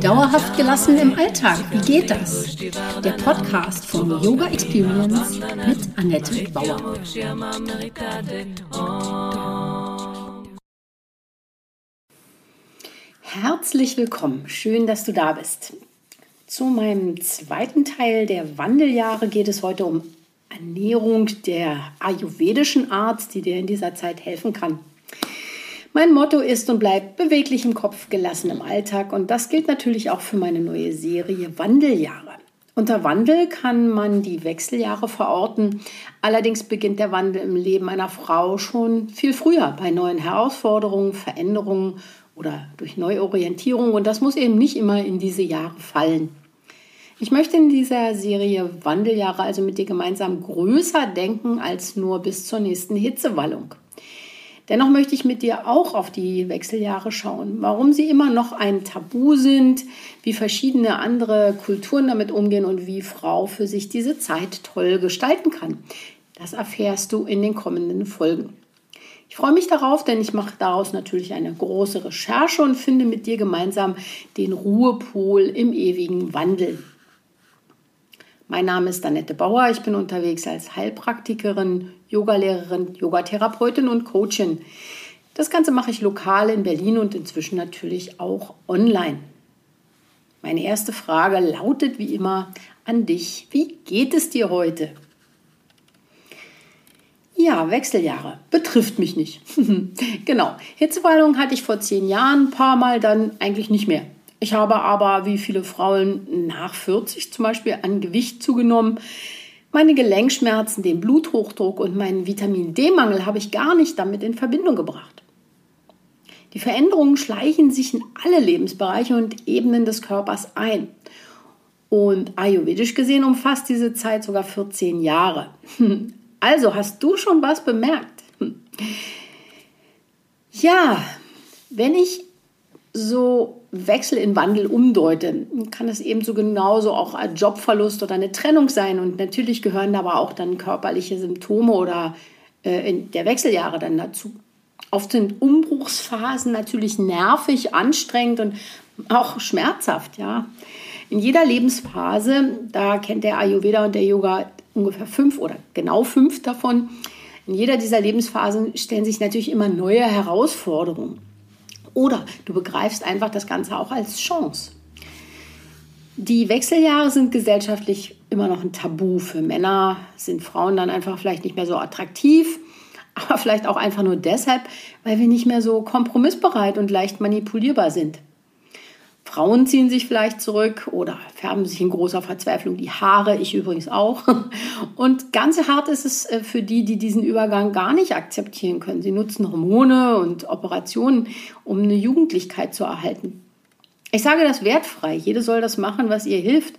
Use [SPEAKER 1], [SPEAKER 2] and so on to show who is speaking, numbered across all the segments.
[SPEAKER 1] Dauerhaft gelassen im Alltag, wie geht das? Der Podcast von Yoga Experience mit Annette Bauer. Herzlich willkommen, schön, dass du da bist. Zu meinem zweiten Teil der Wandeljahre geht es heute um Ernährung der ayurvedischen Art, die dir in dieser Zeit helfen kann. Mein Motto ist und bleibt beweglich im Kopf, gelassen im Alltag. Und das gilt natürlich auch für meine neue Serie Wandeljahre. Unter Wandel kann man die Wechseljahre verorten. Allerdings beginnt der Wandel im Leben einer Frau schon viel früher bei neuen Herausforderungen, Veränderungen oder durch Neuorientierung. Und das muss eben nicht immer in diese Jahre fallen. Ich möchte in dieser Serie Wandeljahre also mit dir gemeinsam größer denken als nur bis zur nächsten Hitzewallung. Dennoch möchte ich mit dir auch auf die Wechseljahre schauen, warum sie immer noch ein Tabu sind, wie verschiedene andere Kulturen damit umgehen und wie Frau für sich diese Zeit toll gestalten kann. Das erfährst du in den kommenden Folgen. Ich freue mich darauf, denn ich mache daraus natürlich eine große Recherche und finde mit dir gemeinsam den Ruhepol im ewigen Wandel. Mein Name ist Annette Bauer. Ich bin unterwegs als Heilpraktikerin, Yogalehrerin, Yogatherapeutin und Coachin. Das Ganze mache ich lokal in Berlin und inzwischen natürlich auch online. Meine erste Frage lautet wie immer an dich. Wie geht es dir heute? Ja, Wechseljahre. Betrifft mich nicht. genau. Hitzewallung hatte ich vor zehn Jahren ein paar Mal, dann eigentlich nicht mehr. Ich habe aber, wie viele Frauen nach 40 zum Beispiel, an Gewicht zugenommen. Meine Gelenkschmerzen, den Bluthochdruck und meinen Vitamin D-Mangel habe ich gar nicht damit in Verbindung gebracht. Die Veränderungen schleichen sich in alle Lebensbereiche und Ebenen des Körpers ein. Und ayurvedisch gesehen umfasst diese Zeit sogar 14 Jahre. Also hast du schon was bemerkt? Ja, wenn ich so Wechsel in Wandel umdeute, kann es ebenso genauso auch ein Jobverlust oder eine Trennung sein. Und natürlich gehören aber auch dann körperliche Symptome oder äh, der Wechseljahre dann dazu. Oft sind Umbruchsphasen natürlich nervig, anstrengend und auch schmerzhaft, ja. In jeder Lebensphase, da kennt der Ayurveda und der Yoga ungefähr fünf oder genau fünf davon. In jeder dieser Lebensphasen stellen sich natürlich immer neue Herausforderungen. Oder du begreifst einfach das Ganze auch als Chance. Die Wechseljahre sind gesellschaftlich immer noch ein Tabu. Für Männer sind Frauen dann einfach vielleicht nicht mehr so attraktiv, aber vielleicht auch einfach nur deshalb, weil wir nicht mehr so kompromissbereit und leicht manipulierbar sind. Frauen ziehen sich vielleicht zurück oder färben sich in großer Verzweiflung die Haare, ich übrigens auch. Und ganz hart ist es äh, für die, die diesen Übergang gar nicht akzeptieren können. Sie nutzen Hormone und Operationen, um eine Jugendlichkeit zu erhalten. Ich sage das wertfrei. Jede soll das machen, was ihr hilft.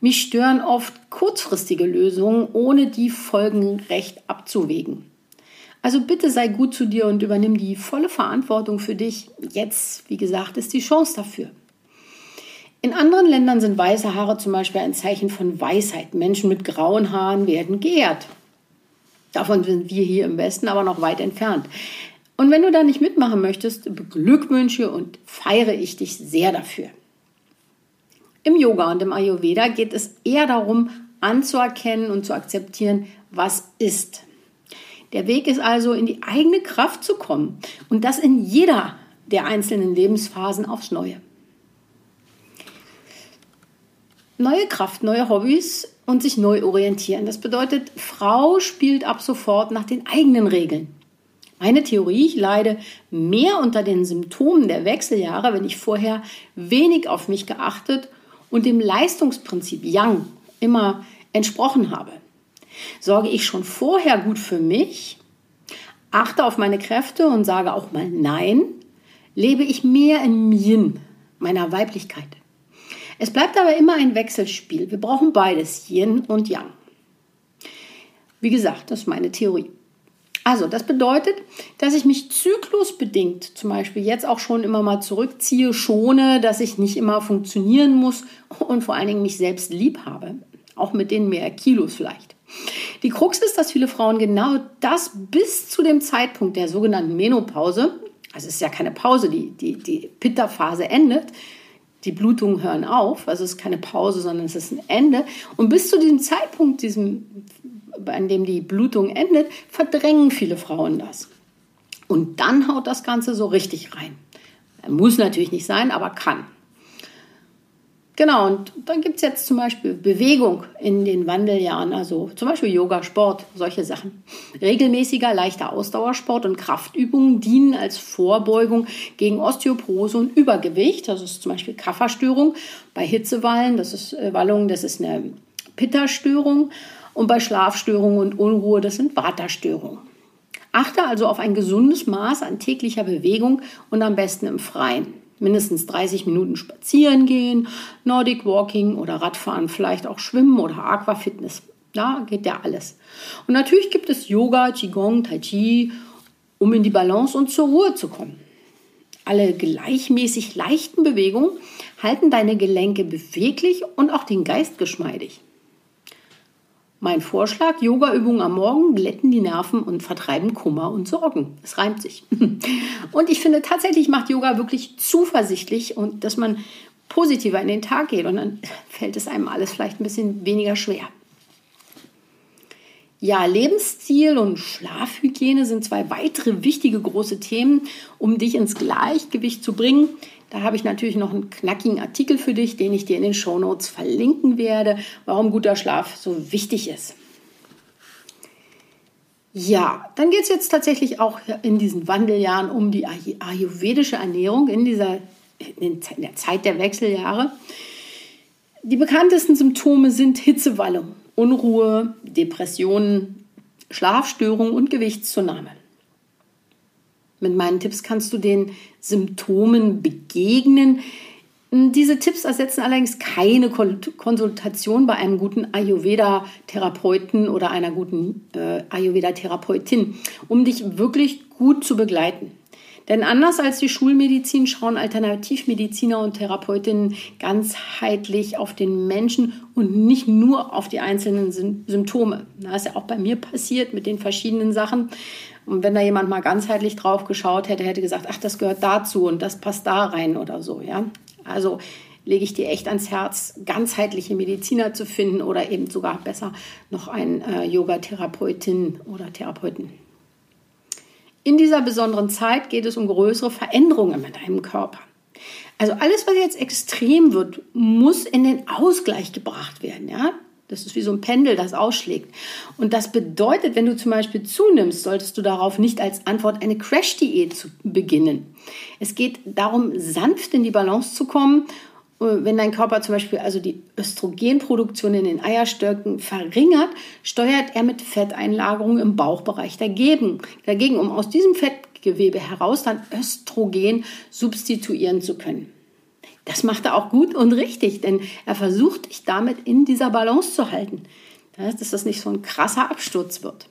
[SPEAKER 1] Mich stören oft kurzfristige Lösungen, ohne die Folgen recht abzuwägen. Also bitte sei gut zu dir und übernimm die volle Verantwortung für dich. Jetzt, wie gesagt, ist die Chance dafür. In anderen Ländern sind weiße Haare zum Beispiel ein Zeichen von Weisheit. Menschen mit grauen Haaren werden geehrt. Davon sind wir hier im Westen aber noch weit entfernt. Und wenn du da nicht mitmachen möchtest, beglückwünsche und feiere ich dich sehr dafür. Im Yoga und im Ayurveda geht es eher darum, anzuerkennen und zu akzeptieren, was ist. Der Weg ist also, in die eigene Kraft zu kommen und das in jeder der einzelnen Lebensphasen aufs Neue. Neue Kraft, neue Hobbys und sich neu orientieren. Das bedeutet, Frau spielt ab sofort nach den eigenen Regeln. Meine Theorie, ich leide mehr unter den Symptomen der Wechseljahre, wenn ich vorher wenig auf mich geachtet und dem Leistungsprinzip Yang immer entsprochen habe. Sorge ich schon vorher gut für mich, achte auf meine Kräfte und sage auch mal Nein, lebe ich mehr in Yin, meiner Weiblichkeit. Es bleibt aber immer ein Wechselspiel. Wir brauchen beides, Yin und Yang. Wie gesagt, das ist meine Theorie. Also, das bedeutet, dass ich mich zyklusbedingt zum Beispiel jetzt auch schon immer mal zurückziehe, schone, dass ich nicht immer funktionieren muss und vor allen Dingen mich selbst lieb habe. Auch mit den mehr Kilos vielleicht. Die Krux ist, dass viele Frauen genau das bis zu dem Zeitpunkt der sogenannten Menopause Also es ist ja keine Pause, die, die, die Pitta-Phase endet. Die Blutungen hören auf, also es ist keine Pause, sondern es ist ein Ende. Und bis zu diesem Zeitpunkt, diesem, an dem die Blutung endet, verdrängen viele Frauen das. Und dann haut das Ganze so richtig rein. Muss natürlich nicht sein, aber kann. Genau, und dann gibt es jetzt zum Beispiel Bewegung in den Wandeljahren, also zum Beispiel Yoga, Sport, solche Sachen. Regelmäßiger, leichter Ausdauersport und Kraftübungen dienen als Vorbeugung gegen Osteoporose und Übergewicht. Das ist zum Beispiel Kafferstörung. Bei Hitzewallen, das ist äh, Wallungen, das ist eine Pitta-Störung. Und bei Schlafstörungen und Unruhe, das sind Vata-Störungen. Achte also auf ein gesundes Maß an täglicher Bewegung und am besten im Freien mindestens 30 Minuten spazieren gehen, Nordic Walking oder Radfahren, vielleicht auch Schwimmen oder Aquafitness. Da geht ja alles. Und natürlich gibt es Yoga, Qigong, Tai Chi, um in die Balance und zur Ruhe zu kommen. Alle gleichmäßig leichten Bewegungen halten deine Gelenke beweglich und auch den Geist geschmeidig. Mein Vorschlag, Yogaübungen am Morgen glätten die Nerven und vertreiben Kummer und Sorgen. Es reimt sich. Und ich finde tatsächlich macht Yoga wirklich zuversichtlich und dass man positiver in den Tag geht und dann fällt es einem alles vielleicht ein bisschen weniger schwer. Ja, Lebensstil und Schlafhygiene sind zwei weitere wichtige große Themen, um dich ins Gleichgewicht zu bringen. Da habe ich natürlich noch einen knackigen Artikel für dich, den ich dir in den Shownotes verlinken werde, warum guter Schlaf so wichtig ist. Ja, dann geht es jetzt tatsächlich auch in diesen Wandeljahren um die ayurvedische Ernährung in dieser in der Zeit der Wechseljahre. Die bekanntesten Symptome sind Hitzewallung, Unruhe, Depressionen, Schlafstörungen und Gewichtszunahme. Mit meinen Tipps kannst du den Symptomen begegnen. Diese Tipps ersetzen allerdings keine Konsultation bei einem guten Ayurveda-Therapeuten oder einer guten äh, Ayurveda-Therapeutin, um dich wirklich gut zu begleiten. Denn anders als die Schulmedizin schauen Alternativmediziner und Therapeutinnen ganzheitlich auf den Menschen und nicht nur auf die einzelnen Symptome. Das ist ja auch bei mir passiert mit den verschiedenen Sachen. Und wenn da jemand mal ganzheitlich drauf geschaut hätte, hätte gesagt, ach, das gehört dazu und das passt da rein oder so, ja. Also lege ich dir echt ans Herz, ganzheitliche Mediziner zu finden oder eben sogar besser noch einen äh, Yoga-Therapeutin oder Therapeuten. In dieser besonderen Zeit geht es um größere Veränderungen in deinem Körper. Also alles, was jetzt extrem wird, muss in den Ausgleich gebracht werden. Ja? Das ist wie so ein Pendel, das ausschlägt. Und das bedeutet, wenn du zum Beispiel zunimmst, solltest du darauf nicht als Antwort eine Crash-Diät zu beginnen. Es geht darum, sanft in die Balance zu kommen. Wenn dein Körper zum Beispiel also die Östrogenproduktion in den Eierstöcken verringert, steuert er mit Fetteinlagerungen im Bauchbereich dagegen, dagegen um aus diesem Fettgewebe heraus dann Östrogen substituieren zu können. Das macht er auch gut und richtig, denn er versucht dich damit in dieser Balance zu halten, dass das nicht so ein krasser Absturz wird.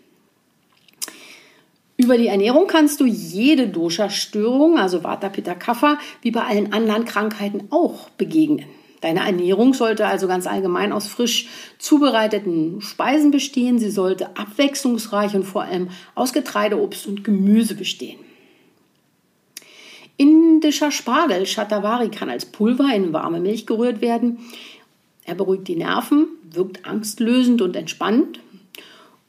[SPEAKER 1] Über die Ernährung kannst du jede Dosha-Störung, also Vata, Pitta, Kapha, wie bei allen anderen Krankheiten auch begegnen. Deine Ernährung sollte also ganz allgemein aus frisch zubereiteten Speisen bestehen. Sie sollte abwechslungsreich und vor allem aus Getreide, Obst und Gemüse bestehen. Indischer Spargel, Shatavari, kann als Pulver in warme Milch gerührt werden. Er beruhigt die Nerven, wirkt angstlösend und entspannend.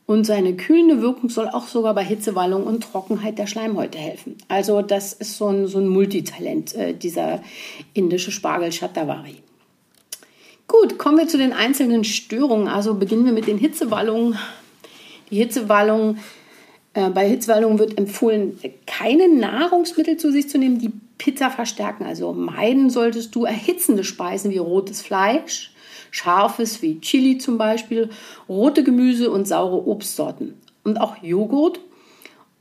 [SPEAKER 1] Und seine kühlende Wirkung soll auch sogar bei Hitzewallung und Trockenheit der Schleimhäute helfen. Also das ist so ein, so ein Multitalent, äh, dieser indische Spargel Shatavari. Gut, kommen wir zu den einzelnen Störungen. Also beginnen wir mit den Hitzewallungen. Die Hitzewallungen äh, bei Hitzewallungen wird empfohlen, keine Nahrungsmittel zu sich zu nehmen, die Pizza verstärken. Also meiden solltest du erhitzende Speisen wie rotes Fleisch, scharfes wie Chili zum Beispiel, rote Gemüse und saure Obstsorten. Und auch Joghurt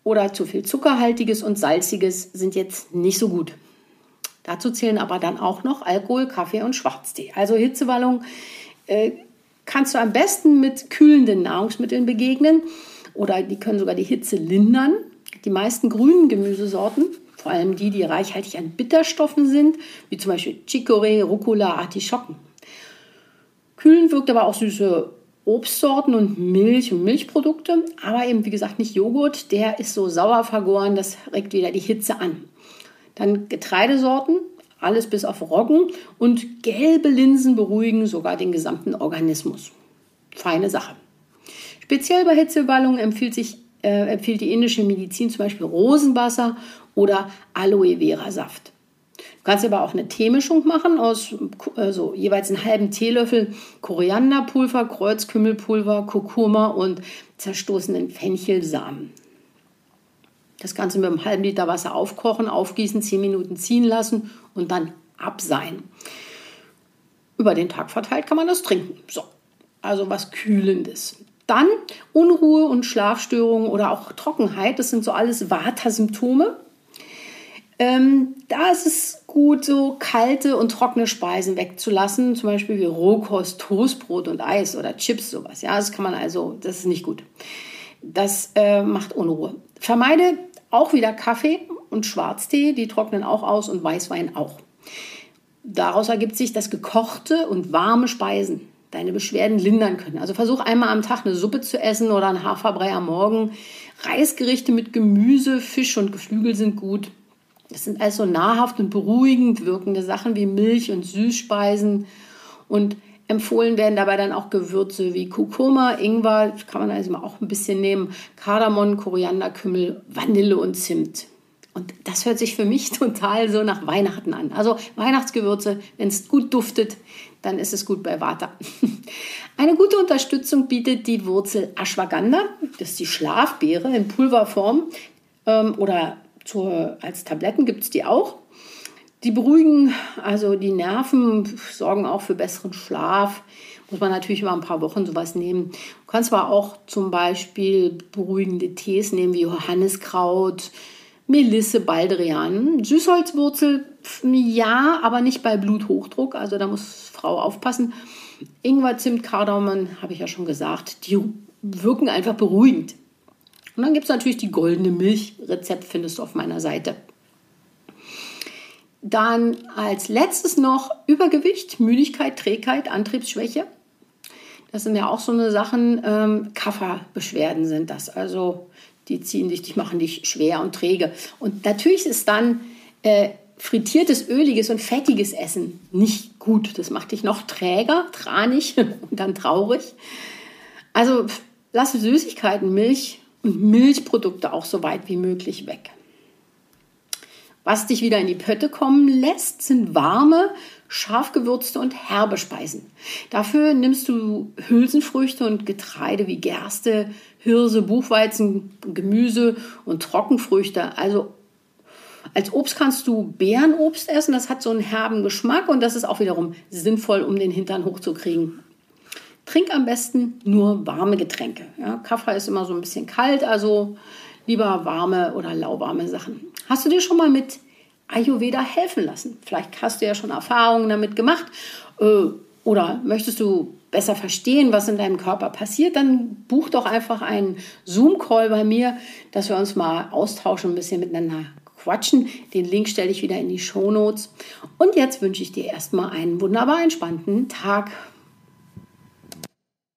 [SPEAKER 1] oder zu viel zuckerhaltiges und salziges sind jetzt nicht so gut. Dazu zählen aber dann auch noch Alkohol, Kaffee und Schwarztee. Also Hitzewallung äh, kannst du am besten mit kühlenden Nahrungsmitteln begegnen oder die können sogar die Hitze lindern. Die meisten grünen Gemüsesorten, vor allem die, die reichhaltig an Bitterstoffen sind, wie zum Beispiel Chicorée, Rucola, Artischocken. Kühlen wirkt aber auch süße Obstsorten und Milch und Milchprodukte, aber eben wie gesagt nicht Joghurt, der ist so sauer vergoren, das regt wieder die Hitze an. Dann Getreidesorten, alles bis auf Roggen und gelbe Linsen beruhigen sogar den gesamten Organismus. Feine Sache. Speziell bei Hitzewallungen empfiehlt, sich, äh, empfiehlt die indische Medizin zum Beispiel Rosenwasser oder Aloe Vera Saft. Du kannst aber auch eine Teemischung machen aus also jeweils einen halben Teelöffel Korianderpulver, Kreuzkümmelpulver, Kurkuma und zerstoßenen Fenchelsamen. Das Ganze mit einem halben Liter Wasser aufkochen, aufgießen, 10 Minuten ziehen lassen und dann abseihen. Über den Tag verteilt kann man das trinken. So, also was Kühlendes. Dann Unruhe und Schlafstörungen oder auch Trockenheit, das sind so alles Vata-Symptome. Ähm, da ist es gut, so kalte und trockene Speisen wegzulassen, zum Beispiel wie Rohkost, Toastbrot und Eis oder Chips, sowas. Ja, das kann man also, das ist nicht gut. Das äh, macht Unruhe. Vermeide auch wieder Kaffee und Schwarztee, die trocknen auch aus und Weißwein auch. Daraus ergibt sich, dass gekochte und warme Speisen deine Beschwerden lindern können. Also versuch einmal am Tag eine Suppe zu essen oder ein Haferbrei am Morgen. Reisgerichte mit Gemüse, Fisch und Geflügel sind gut. Das sind also nahrhaft und beruhigend wirkende Sachen wie Milch und Süßspeisen. Und empfohlen werden dabei dann auch Gewürze wie Kurkuma, Ingwer, kann man also auch ein bisschen nehmen, Kardamom, Koriander, Kümmel, Vanille und Zimt. Und das hört sich für mich total so nach Weihnachten an. Also Weihnachtsgewürze, wenn es gut duftet, dann ist es gut bei Vata. Eine gute Unterstützung bietet die Wurzel Ashwagandha, das ist die Schlafbeere in Pulverform ähm, oder zur, als Tabletten gibt es die auch. Die beruhigen also die Nerven, sorgen auch für besseren Schlaf. Muss man natürlich über ein paar Wochen sowas nehmen. Du kannst aber auch zum Beispiel beruhigende Tees nehmen wie Johanniskraut, Melisse, Baldrian, Süßholzwurzel, ja, aber nicht bei Bluthochdruck. Also da muss Frau aufpassen. Ingwer, Zimt, Kardamom, habe ich ja schon gesagt, die wirken einfach beruhigend. Und dann gibt es natürlich die goldene Milch. Rezept findest du auf meiner Seite. Dann als letztes noch Übergewicht, Müdigkeit, Trägheit, Antriebsschwäche. Das sind ja auch so eine Sachen, ähm, Kafferbeschwerden sind das. Also die ziehen dich, die machen dich schwer und träge. Und natürlich ist dann äh, frittiertes, öliges und fettiges Essen nicht gut. Das macht dich noch träger, tranig und dann traurig. Also lass Süßigkeiten, Milch und Milchprodukte auch so weit wie möglich weg. Was dich wieder in die Pötte kommen lässt, sind warme, scharf gewürzte und herbe Speisen. Dafür nimmst du Hülsenfrüchte und Getreide wie Gerste, Hirse, Buchweizen, Gemüse und Trockenfrüchte. Also als Obst kannst du Beerenobst essen, das hat so einen herben Geschmack und das ist auch wiederum sinnvoll, um den Hintern hochzukriegen. Trink am besten nur warme Getränke. Ja, Kaffee ist immer so ein bisschen kalt, also lieber warme oder lauwarme Sachen. Hast du dir schon mal mit Ayurveda helfen lassen? Vielleicht hast du ja schon Erfahrungen damit gemacht äh, oder möchtest du besser verstehen, was in deinem Körper passiert, dann buch doch einfach einen Zoom-Call bei mir, dass wir uns mal austauschen, ein bisschen miteinander quatschen. Den Link stelle ich wieder in die Show Notes. Und jetzt wünsche ich dir erstmal einen wunderbar entspannten Tag.